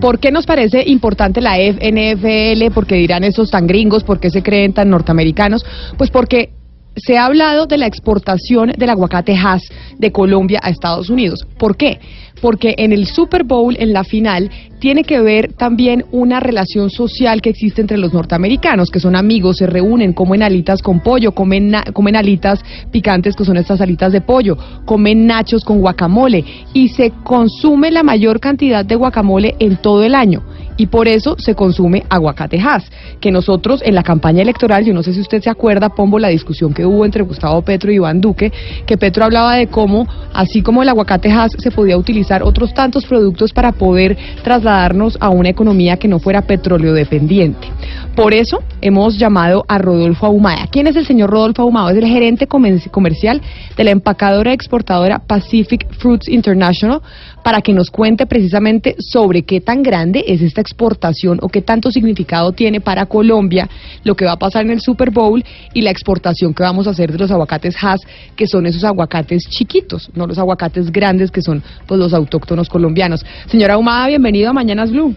¿Por qué nos parece importante la NFL? ¿Por qué dirán esos tan gringos? ¿Por qué se creen tan norteamericanos? Pues porque se ha hablado de la exportación del aguacate Hass de Colombia a Estados Unidos. ¿Por qué? Porque en el Super Bowl, en la final, tiene que ver también una relación social que existe entre los norteamericanos, que son amigos, se reúnen, comen alitas con pollo, comen, comen alitas picantes, que son estas alitas de pollo, comen nachos con guacamole y se consume la mayor cantidad de guacamole en todo el año y por eso se consume aguacate Hass, que nosotros en la campaña electoral, yo no sé si usted se acuerda, Pombo, la discusión que hubo entre Gustavo Petro y Iván Duque, que Petro hablaba de cómo, así como el aguacate Hass, se podía utilizar otros tantos productos para poder trasladarnos a una economía que no fuera petróleo dependiente. Por eso hemos llamado a Rodolfo Ahumada. ¿Quién es el señor Rodolfo Ahumada? Es el gerente comercial de la empacadora exportadora Pacific Fruits International para que nos cuente precisamente sobre qué tan grande es esta exportación o qué tanto significado tiene para Colombia lo que va a pasar en el Super Bowl y la exportación que vamos a hacer de los aguacates Hass, que son esos aguacates chiquitos, no los aguacates grandes que son pues, los autóctonos colombianos. Señora Ahumada, bienvenido a Mañanas Blue.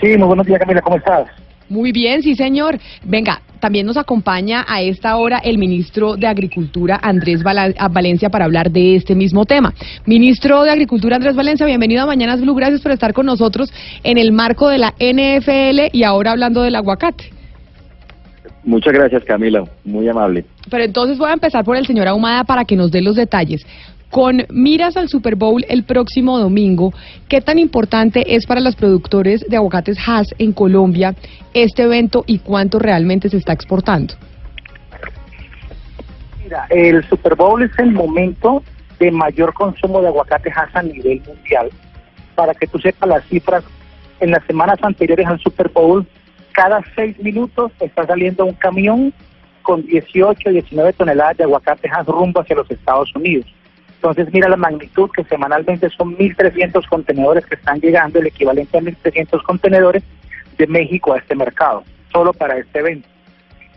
Sí, muy buenos días Camila, ¿cómo estás? Muy bien, sí, señor. Venga, también nos acompaña a esta hora el ministro de Agricultura, Andrés Valencia, para hablar de este mismo tema. Ministro de Agricultura, Andrés Valencia, bienvenido a Mañanas Blue. Gracias por estar con nosotros en el marco de la NFL y ahora hablando del aguacate. Muchas gracias Camila, muy amable. Pero entonces voy a empezar por el señor Ahumada para que nos dé los detalles. Con miras al Super Bowl el próximo domingo, ¿qué tan importante es para los productores de aguacates Hass en Colombia este evento y cuánto realmente se está exportando? Mira, el Super Bowl es el momento de mayor consumo de aguacate Hass a nivel mundial. Para que tú sepas las cifras, en las semanas anteriores al Super Bowl, cada seis minutos está saliendo un camión con 18, 19 toneladas de aguacate Hass rumbo hacia los Estados Unidos. Entonces, mira la magnitud que semanalmente son 1.300 contenedores que están llegando, el equivalente a 1.300 contenedores de México a este mercado, solo para este evento.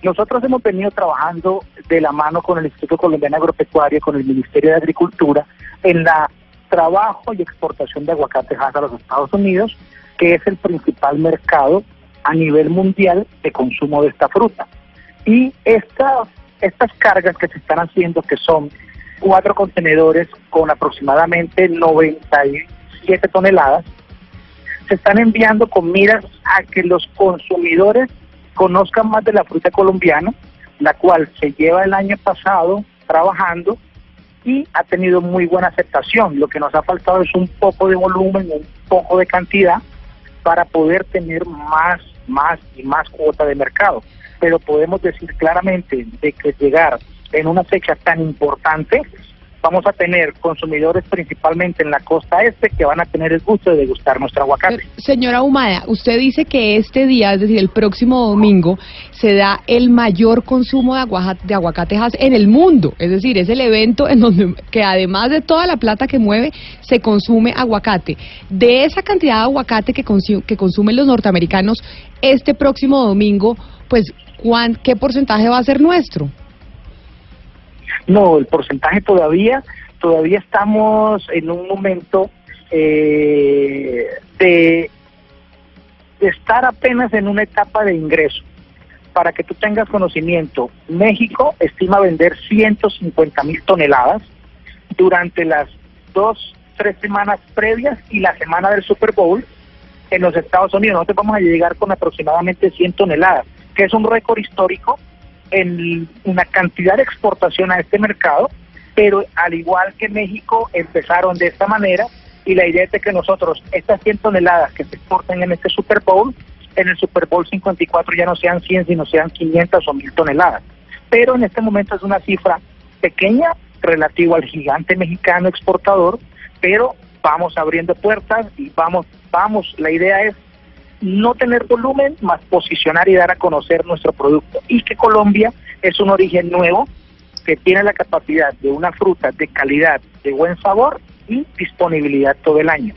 Nosotros hemos venido trabajando de la mano con el Instituto Colombiano Agropecuario, con el Ministerio de Agricultura, en la trabajo y exportación de aguacate Hass a los Estados Unidos, que es el principal mercado a nivel mundial de consumo de esta fruta. Y estas, estas cargas que se están haciendo, que son cuatro contenedores con aproximadamente 97 toneladas, se están enviando con miras a que los consumidores conozcan más de la fruta colombiana, la cual se lleva el año pasado trabajando y ha tenido muy buena aceptación. Lo que nos ha faltado es un poco de volumen, un poco de cantidad para poder tener más, más y más cuota de mercado. Pero podemos decir claramente de que llegar en una fecha tan importante, vamos a tener consumidores principalmente en la costa este que van a tener el gusto de degustar nuestro aguacate. Señora Humada, usted dice que este día, es decir, el próximo domingo, se da el mayor consumo de, aguaja- de aguacate Hass en el mundo. Es decir, es el evento en donde, que además de toda la plata que mueve, se consume aguacate. De esa cantidad de aguacate que, consu- que consumen los norteamericanos este próximo domingo, pues, ¿cuán- ¿qué porcentaje va a ser nuestro? No, el porcentaje todavía, todavía estamos en un momento eh, de, estar apenas en una etapa de ingreso. Para que tú tengas conocimiento, México estima vender 150 mil toneladas durante las dos, tres semanas previas y la semana del Super Bowl en los Estados Unidos. Nosotros vamos a llegar con aproximadamente 100 toneladas, que es un récord histórico en una cantidad de exportación a este mercado, pero al igual que México empezaron de esta manera y la idea es que nosotros estas 100 toneladas que se exporten en este Super Bowl, en el Super Bowl 54 ya no sean 100, sino sean 500 o 1000 toneladas. Pero en este momento es una cifra pequeña relativo al gigante mexicano exportador, pero vamos abriendo puertas y vamos, vamos, la idea es no tener volumen, más posicionar y dar a conocer nuestro producto. Y que Colombia es un origen nuevo que tiene la capacidad de una fruta de calidad, de buen sabor y disponibilidad todo el año.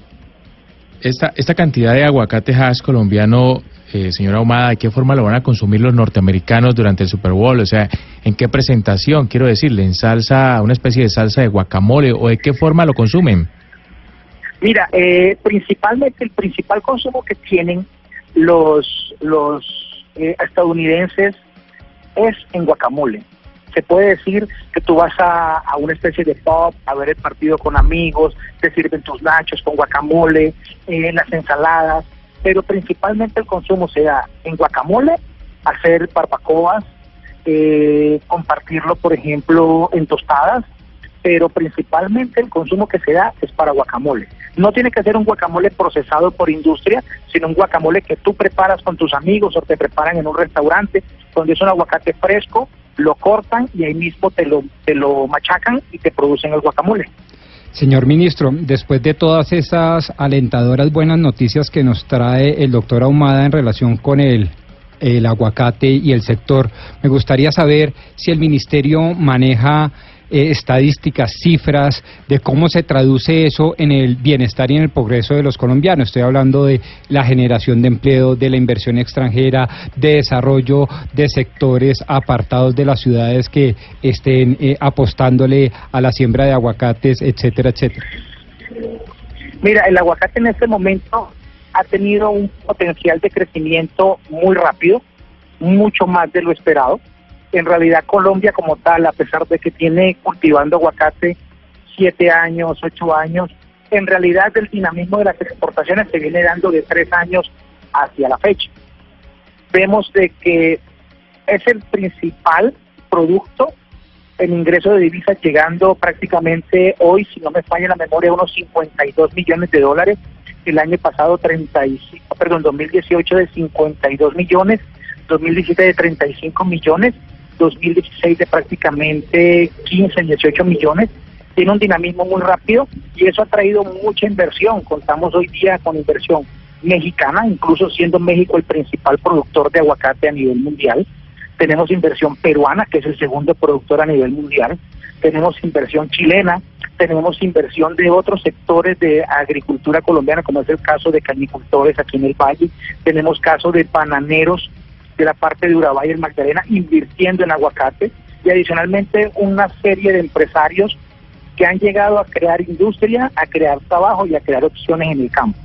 Esta, esta cantidad de aguacate hash colombiano, eh, señora Ahumada, ¿de qué forma lo van a consumir los norteamericanos durante el Super Bowl? O sea, ¿en qué presentación? Quiero decirle, ¿en salsa, una especie de salsa de guacamole o de qué forma lo consumen? Mira, eh, principalmente el principal consumo que tienen los, los eh, estadounidenses es en guacamole. Se puede decir que tú vas a, una especie de pub a ver el partido con amigos, te sirven tus nachos con guacamole, en las ensaladas, pero principalmente el consumo se en guacamole, hacer barbacoas, eh, compartirlo, por ejemplo, en tostadas, pero principalmente el consumo que se da es para guacamole. No tiene que ser un guacamole procesado por industria, sino un guacamole que tú preparas con tus amigos o te preparan en un restaurante, donde es un aguacate fresco, lo cortan y ahí mismo te lo, te lo machacan y te producen el guacamole. Señor ministro, después de todas esas alentadoras buenas noticias que nos trae el doctor Ahumada en relación con el, el aguacate y el sector, me gustaría saber si el ministerio maneja eh, estadísticas, cifras de cómo se traduce eso en el bienestar y en el progreso de los colombianos. Estoy hablando de la generación de empleo, de la inversión extranjera, de desarrollo de sectores apartados de las ciudades que estén eh, apostándole a la siembra de aguacates, etcétera, etcétera. Mira, el aguacate en este momento ha tenido un potencial de crecimiento muy rápido, mucho más de lo esperado en realidad Colombia como tal, a pesar de que tiene cultivando aguacate siete años, ocho años, en realidad el dinamismo de las exportaciones se viene dando de tres años hacia la fecha. Vemos de que es el principal producto en ingreso de divisas llegando prácticamente hoy, si no me falla la memoria, a unos 52 millones de dólares. El año pasado 35, perdón, 2018 de 52 millones, 2017 de 35 millones 2016 de prácticamente 15, 18 millones. Tiene un dinamismo muy rápido y eso ha traído mucha inversión. Contamos hoy día con inversión mexicana, incluso siendo México el principal productor de aguacate a nivel mundial. Tenemos inversión peruana, que es el segundo productor a nivel mundial. Tenemos inversión chilena, tenemos inversión de otros sectores de agricultura colombiana, como es el caso de canicultores aquí en el Valle. Tenemos caso de bananeros de la parte de Urabá y Magdalena invirtiendo en aguacate y adicionalmente una serie de empresarios que han llegado a crear industria, a crear trabajo y a crear opciones en el campo.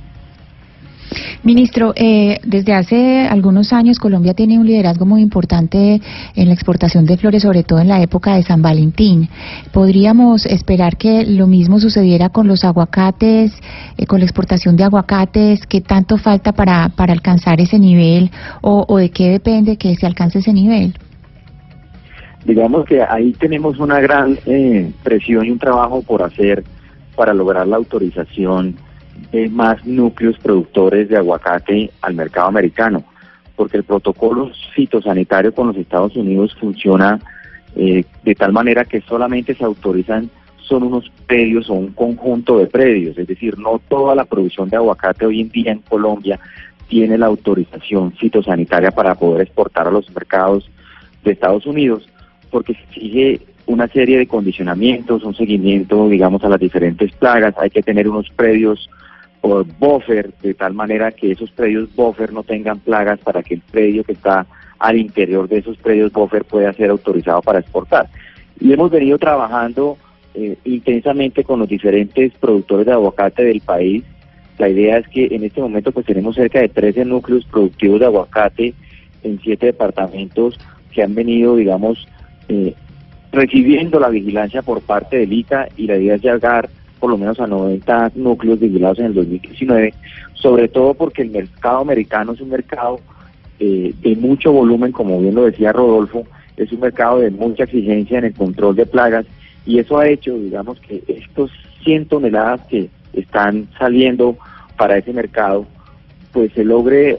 Ministro, eh, desde hace algunos años Colombia tiene un liderazgo muy importante en la exportación de flores, sobre todo en la época de San Valentín. ¿Podríamos esperar que lo mismo sucediera con los aguacates, eh, con la exportación de aguacates? ¿Qué tanto falta para, para alcanzar ese nivel o, o de qué depende que se alcance ese nivel? Digamos que ahí tenemos una gran eh, presión y un trabajo por hacer para lograr la autorización de más núcleos productores de aguacate al mercado americano, porque el protocolo fitosanitario con los Estados Unidos funciona eh, de tal manera que solamente se autorizan son unos predios o un conjunto de predios, es decir, no toda la producción de aguacate hoy en día en Colombia tiene la autorización fitosanitaria para poder exportar a los mercados de Estados Unidos, porque exige una serie de condicionamientos, un seguimiento, digamos, a las diferentes plagas, hay que tener unos predios por buffer, de tal manera que esos predios buffer no tengan plagas para que el predio que está al interior de esos predios buffer pueda ser autorizado para exportar. Y hemos venido trabajando eh, intensamente con los diferentes productores de aguacate del país. La idea es que en este momento pues tenemos cerca de 13 núcleos productivos de aguacate en siete departamentos que han venido, digamos, eh, recibiendo la vigilancia por parte del ICA y la idea es llegar por lo menos a 90 núcleos vigilados en el 2019, sobre todo porque el mercado americano es un mercado eh, de mucho volumen, como bien lo decía Rodolfo, es un mercado de mucha exigencia en el control de plagas y eso ha hecho, digamos, que estos 100 toneladas que están saliendo para ese mercado, pues se logre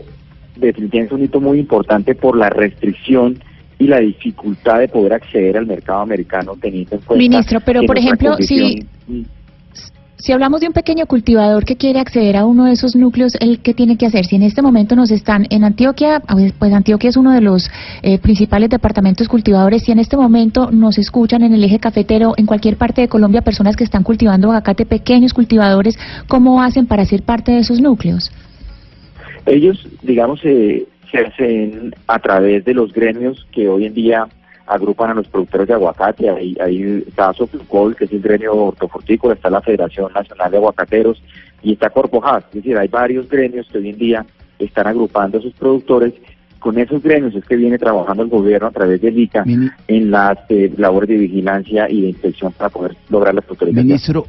definitivamente un hito muy importante por la restricción y la dificultad de poder acceder al mercado americano teniendo en cuenta Ministro, pero por ejemplo, si Si hablamos de un pequeño cultivador que quiere acceder a uno de esos núcleos, ¿el qué tiene que hacer? Si en este momento nos están en Antioquia, pues Antioquia es uno de los eh, principales departamentos cultivadores, si en este momento nos escuchan en el eje cafetero, en cualquier parte de Colombia, personas que están cultivando aguacate, pequeños cultivadores, ¿cómo hacen para ser parte de esos núcleos? Ellos, digamos, se hacen a través de los gremios que hoy en día agrupan a los productores de aguacate, ahí, ahí está que es el gremio hortofrutícola, está la Federación Nacional de Aguacateros y está Corpojas, es decir, hay varios gremios que hoy en día están agrupando a sus productores. Con esos gremios es que viene trabajando el gobierno a través del ICA en las eh, labores de vigilancia y de inspección para poder lograr la autorización. Ministro,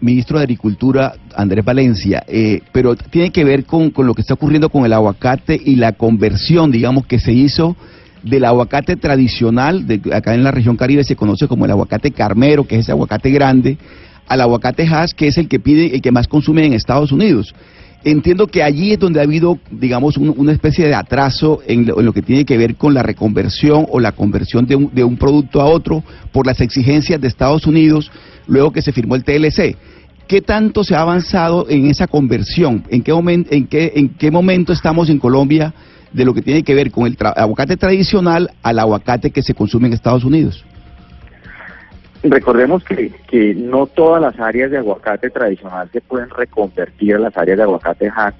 ministro de Agricultura, Andrés Valencia, eh, pero tiene que ver con, con lo que está ocurriendo con el aguacate y la conversión, digamos, que se hizo del aguacate tradicional, de, acá en la región caribe se conoce como el aguacate carmero, que es ese aguacate grande, al aguacate Hass, que es el que pide, el que más consume en Estados Unidos. Entiendo que allí es donde ha habido, digamos, una especie de atraso en lo, que tiene que ver con la reconversión o la conversión de un, de un producto a otro por las exigencias de Estados Unidos luego que se firmó el TLC. ¿Qué tanto se ha avanzado en esa conversión? ¿En qué, en qué, en qué momento estamos en Colombia de lo que tiene que ver con el aguacate tradicional al aguacate que se consume en Estados Unidos. Recordemos que, que no todas las áreas de aguacate tradicional se pueden reconvertir a las áreas de aguacate hack,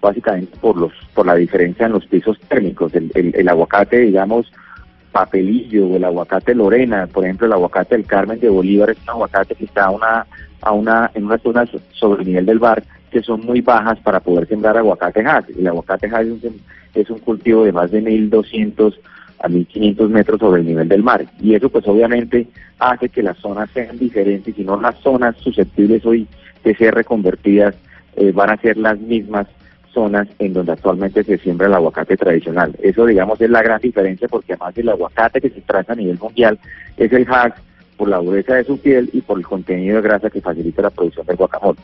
básicamente por los por la diferencia en los pisos térmicos. El, el, aguacate, digamos, papelillo o el aguacate Lorena, por ejemplo, el aguacate del Carmen de Bolívar es un aguacate que está a una, a una, en una zona sobre el nivel del bar que son muy bajas para poder sembrar aguacate hack. El aguacate un, es un cultivo de más de 1.200 a 1.500 metros sobre el nivel del mar. Y eso pues obviamente hace que las zonas sean diferentes y no las zonas susceptibles hoy de ser reconvertidas eh, van a ser las mismas zonas en donde actualmente se siembra el aguacate tradicional. Eso digamos es la gran diferencia porque además el aguacate que se traza a nivel mundial es el hack por la dureza de su piel y por el contenido de grasa que facilita la producción del guacamole.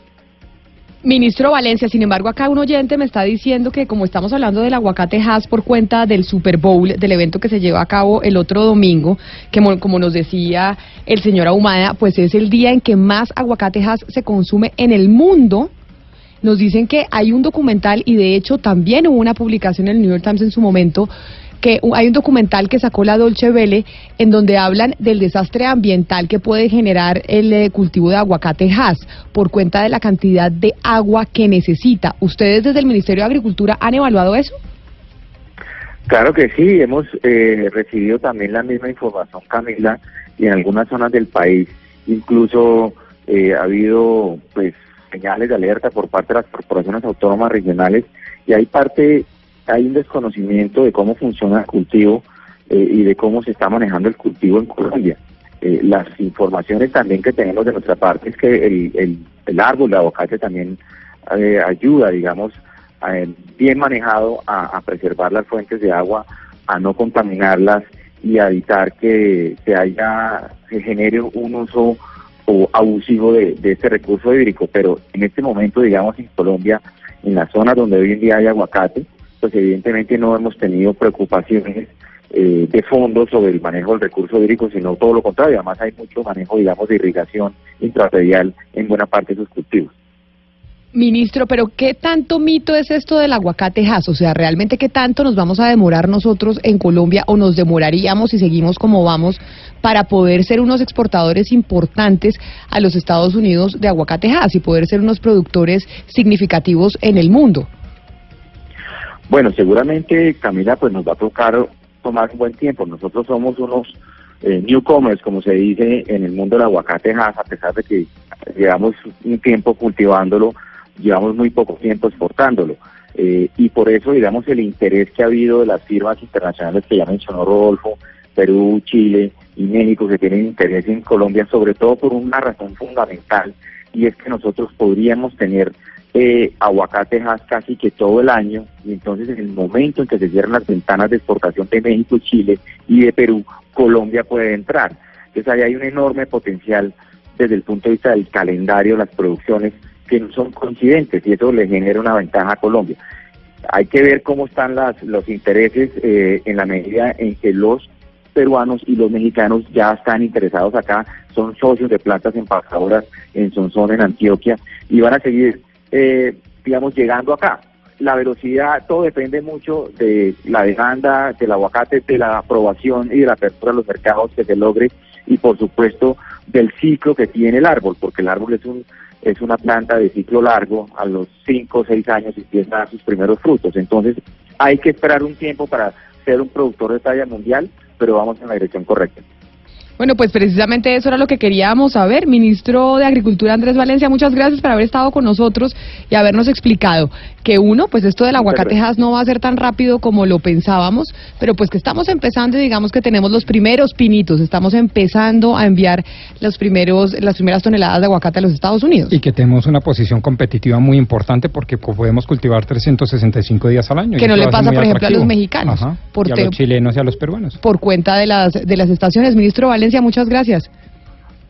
Ministro Valencia, sin embargo, acá un oyente me está diciendo que como estamos hablando del aguacate Hass por cuenta del Super Bowl, del evento que se lleva a cabo el otro domingo, que como nos decía el señor Ahumada, pues es el día en que más aguacate Hass se consume en el mundo. Nos dicen que hay un documental y de hecho también hubo una publicación en el New York Times en su momento que hay un documental que sacó la Dolce Vele en donde hablan del desastre ambiental que puede generar el eh, cultivo de aguacate Hass por cuenta de la cantidad de agua que necesita. ¿Ustedes desde el Ministerio de Agricultura han evaluado eso? Claro que sí, hemos eh, recibido también la misma información, Camila, y en algunas zonas del país incluso eh, ha habido pues señales de alerta por parte de las corporaciones autónomas regionales y hay parte hay un desconocimiento de cómo funciona el cultivo eh, y de cómo se está manejando el cultivo en Colombia. Eh, las informaciones también que tenemos de nuestra parte es que el, el, árbol de aguacate también eh, ayuda, digamos, bien manejado a, preservar las fuentes de agua, a no contaminarlas y a evitar que se haya, se genere un uso o abusivo de, de este recurso hídrico. Pero en este momento, digamos, en Colombia, en la zona donde hoy en día hay aguacate, pues evidentemente no hemos tenido preocupaciones eh, de fondo sobre el manejo del recurso hídrico, sino todo lo contrario. Además hay mucho manejo, digamos, de irrigación intrarredial en buena parte de sus cultivos. Ministro, pero ¿qué tanto mito es esto del aguacate Hass? O sea, ¿realmente qué tanto nos vamos a demorar nosotros en Colombia o nos demoraríamos si seguimos como vamos para poder ser unos exportadores importantes a los Estados Unidos de aguacate Hass y poder ser unos productores significativos en el mundo? Bueno, seguramente Camila, pues nos va a tocar tomar un buen tiempo. Nosotros somos unos eh, newcomers, como se dice en el mundo del aguacate a pesar de que llevamos un tiempo cultivándolo, llevamos muy poco tiempo exportándolo. Eh, y por eso, digamos, el interés que ha habido de las firmas internacionales que ya mencionó Rodolfo, Perú, Chile y México, que tienen interés en Colombia, sobre todo por una razón fundamental, y es que nosotros podríamos tener eh, aguacatejas casi que todo el año y entonces en el momento en que se cierran las ventanas de exportación de México, Chile y de Perú, Colombia puede entrar. Entonces ahí hay un enorme potencial desde el punto de vista del calendario, las producciones que no son coincidentes y eso le genera una ventaja a Colombia. Hay que ver cómo están las, los intereses eh, en la medida en que los peruanos y los mexicanos ya están interesados acá, son socios de plantas empacadoras en Sonsón, en Antioquia, y van a seguir, eh, digamos, llegando acá. La velocidad, todo depende mucho de la demanda del aguacate, de la aprobación y de la apertura de los mercados que se logre, y por supuesto del ciclo que tiene el árbol, porque el árbol es un es una planta de ciclo largo, a los 5 o 6 años empieza a dar sus primeros frutos. Entonces hay que esperar un tiempo para ser un productor de talla mundial, pero vamos en la dirección correcta. Bueno, pues precisamente eso era lo que queríamos saber. Ministro de Agricultura Andrés Valencia, muchas gracias por haber estado con nosotros y habernos explicado que uno, pues esto del aguacatejas no va a ser tan rápido como lo pensábamos, pero pues que estamos empezando y digamos que tenemos los primeros pinitos, estamos empezando a enviar los primeros, las primeras toneladas de aguacate a los Estados Unidos. Y que tenemos una posición competitiva muy importante porque podemos cultivar 365 días al año. Que no le pasa, por ejemplo, a los mexicanos. por y a los chilenos y a los peruanos. Por cuenta de las, de las estaciones. Ministro Valencia, muchas gracias.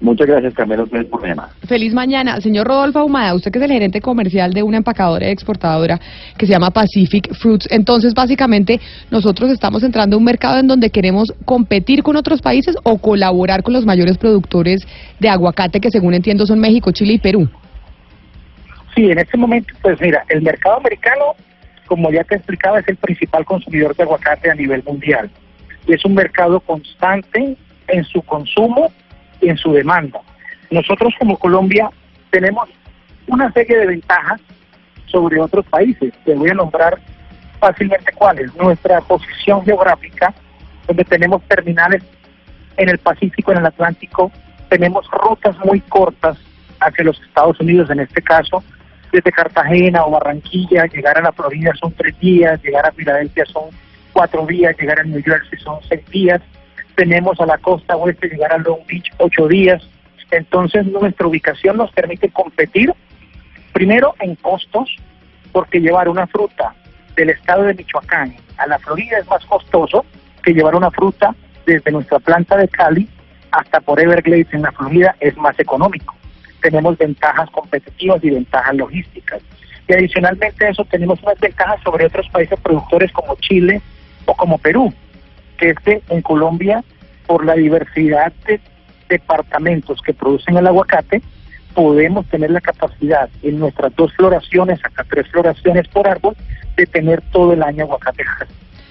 Muchas gracias, Carmelo, por llamar. Feliz mañana. Señor Rodolfo Ahumada, usted que es el gerente comercial de una empacadora y exportadora que se llama Pacific Fruits. Entonces, básicamente, nosotros estamos entrando a un mercado en donde queremos competir con otros países o colaborar con los mayores productores de aguacate, que según entiendo son México, Chile y Perú. Sí, en este momento, pues mira, el mercado americano, como ya te explicaba, es el principal consumidor de aguacate a nivel mundial. Y es un mercado constante en su consumo y en su demanda. Nosotros como Colombia tenemos una serie de ventajas sobre otros países. Te voy a nombrar fácilmente cuáles. Nuestra posición geográfica, donde tenemos terminales en el Pacífico, en el Atlántico, tenemos rutas muy cortas hacia los Estados Unidos, en este caso, desde Cartagena o Barranquilla, llegar a la Florida son tres días, llegar a Filadelfia son cuatro días, llegar a New Jersey son seis días, tenemos a la costa oeste llegar a Long Beach ocho días. Entonces nuestra ubicación nos permite competir primero en costos, porque llevar una fruta del estado de Michoacán a la Florida es más costoso que llevar una fruta desde nuestra planta de Cali hasta por Everglades en la Florida es más económico. Tenemos ventajas competitivas y ventajas logísticas. Y adicionalmente a eso tenemos unas ventajas sobre otros países productores como Chile o como Perú que en Colombia, por la diversidad de departamentos que producen el aguacate, podemos tener la capacidad en nuestras dos floraciones, hasta tres floraciones por árbol, de tener todo el año aguacate.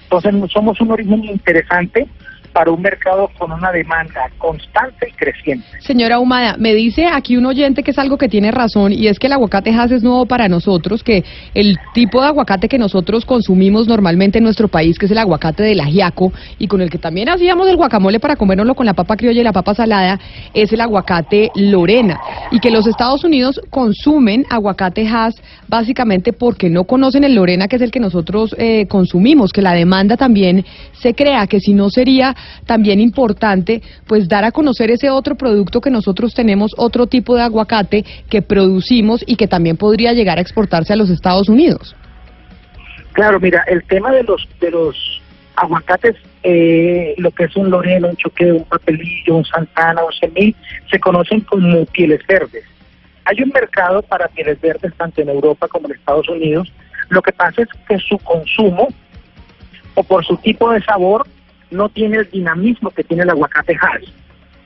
Entonces somos un origen interesante para un mercado con una demanda constante y creciente. Señora Humada, me dice aquí un oyente que es algo que tiene razón y es que el aguacate Hass es nuevo para nosotros, que el tipo de aguacate que nosotros consumimos normalmente en nuestro país, que es el aguacate del ajiaco y con el que también hacíamos el guacamole para comérnoslo con la papa criolla y la papa salada, es el aguacate Lorena y que los Estados Unidos consumen aguacate Hass básicamente porque no conocen el Lorena, que es el que nosotros eh, consumimos, que la demanda también se crea, que si no sería también importante pues dar a conocer ese otro producto que nosotros tenemos, otro tipo de aguacate que producimos y que también podría llegar a exportarse a los Estados Unidos. Claro, mira, el tema de los de los aguacates, eh, lo que es un loreno, un choque, un papelillo, un santana, un semil, se conocen como pieles verdes. Hay un mercado para pieles verdes tanto en Europa como en Estados Unidos. Lo que pasa es que su consumo o por su tipo de sabor no tiene el dinamismo que tiene el aguacate Hass.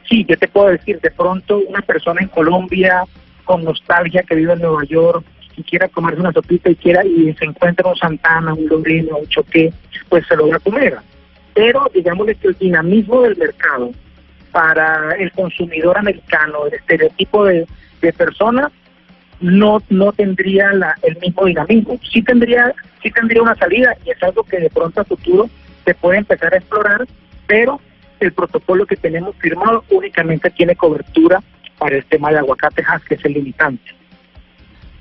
Sí, yo te puedo decir, de pronto una persona en Colombia con nostalgia que vive en Nueva York y quiera comerse una sopita y quiera y se encuentra un Santana, un Loreno, un Choque, pues se lo va a comer. Pero digamos que el dinamismo del mercado para el consumidor americano, el estereotipo de, de persona, no no tendría la, el mismo dinamismo. Sí tendría sí tendría una salida y es algo que de pronto a futuro se puede empezar a explorar, pero el protocolo que tenemos firmado únicamente tiene cobertura para el tema de aguacatejas, que es el limitante.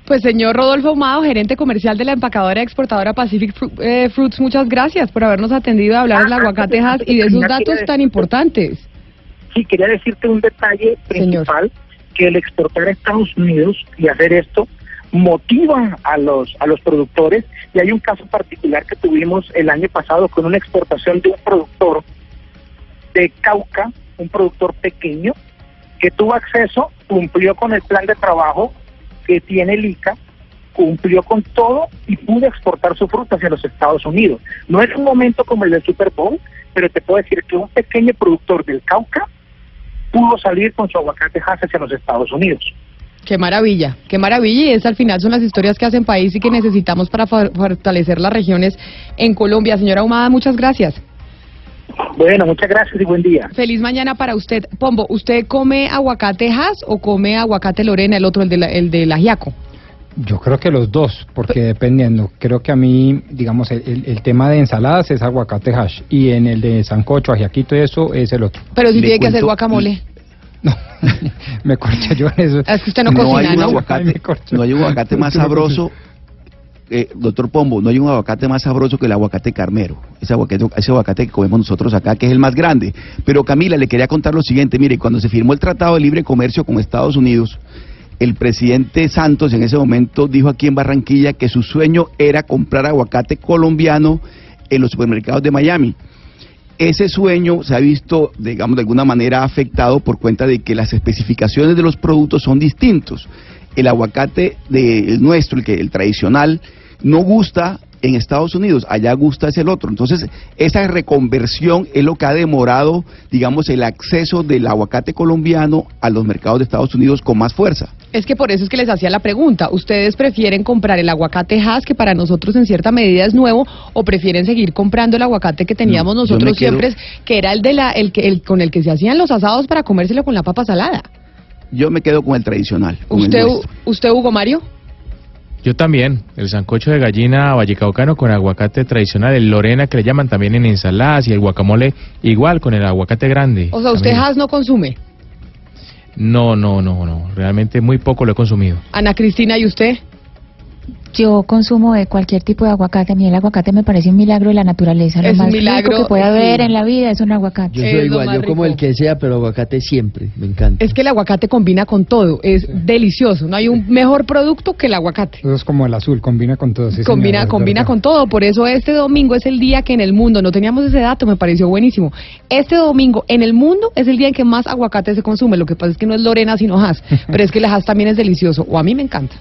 Pues señor Rodolfo Humado, gerente comercial de la empacadora exportadora Pacific eh, Fruits, muchas gracias por habernos atendido a hablar del aguacate y de sus datos tan importantes. Sí, quería decirte un detalle principal, que el exportar a Estados Unidos y hacer esto motiva a los, a los productores y hay un caso particular que tuvimos el año pasado con una exportación de un productor de Cauca, un productor pequeño, que tuvo acceso, cumplió con el plan de trabajo que tiene el ICA cumplió con todo y pudo exportar su fruta hacia los Estados Unidos. No es un momento como el del Super Bowl, pero te puedo decir que un pequeño productor del Cauca pudo salir con su aguacate hacia los Estados Unidos. Qué maravilla, qué maravilla. Y es al final son las historias que hacen país y que necesitamos para for- fortalecer las regiones en Colombia. Señora Humada, muchas gracias. Bueno, muchas gracias y buen día. Feliz mañana para usted. Pombo, ¿usted come aguacate Hass o come aguacate Lorena, el otro, el de la, el de la Giaco? Yo creo que los dos, porque dependiendo, creo que a mí, digamos, el, el- el tema de ensaladas es aguacate hash y en el de sancocho, ajiaquito y eso es el otro. Pero si Le tiene que hacer cuento- guacamole. Me corché yo en eso. Es que usted no, no cocina, hay un ¿no? aguacate, no hay un aguacate más sabroso, eh, doctor Pombo, no hay un aguacate más sabroso que el aguacate carmero, ese aguacate, ese aguacate que comemos nosotros acá, que es el más grande. Pero Camila, le quería contar lo siguiente, mire, cuando se firmó el Tratado de Libre Comercio con Estados Unidos, el presidente Santos en ese momento dijo aquí en Barranquilla que su sueño era comprar aguacate colombiano en los supermercados de Miami ese sueño se ha visto, digamos, de alguna manera afectado por cuenta de que las especificaciones de los productos son distintos. El aguacate de, nuestro, el, que, el tradicional, no gusta en Estados Unidos, allá gusta es el otro. Entonces, esa reconversión es lo que ha demorado, digamos, el acceso del aguacate colombiano a los mercados de Estados Unidos con más fuerza. Es que por eso es que les hacía la pregunta. ¿Ustedes prefieren comprar el aguacate Hass, que para nosotros en cierta medida es nuevo, o prefieren seguir comprando el aguacate que teníamos No, nosotros quedo- siempre, que era el de la, el que, el con el que se hacían los asados para comérselo con la papa salada? Yo me quedo con el tradicional. con ¿Usted, usted Hugo Mario? Yo también, el sancocho de gallina vallecaucano con aguacate tradicional, el lorena que le llaman también en ensaladas y el guacamole igual con el aguacate grande. O sea, usted. Hass no consume. No, no, no, no, realmente muy poco lo he consumido. Ana Cristina, ¿y usted? Yo consumo de cualquier tipo de aguacate. A mí el aguacate me parece un milagro de la naturaleza. Lo Es un más milagro, rico que puede sí. haber en la vida es un aguacate. Yo soy igual, yo como el que sea, pero aguacate siempre, me encanta. Es que el aguacate combina con todo, es delicioso. No hay un mejor producto que el aguacate. Eso es como el azul, combina con todo. sí, combina señora, combina con todo. Por eso este domingo es el día que en el mundo, no teníamos ese dato, me pareció buenísimo. Este domingo en el mundo es el día en que más aguacate se consume. Lo que pasa es que no es Lorena, sino Hass. Pero es que el Hass también es delicioso, o a mí me encanta.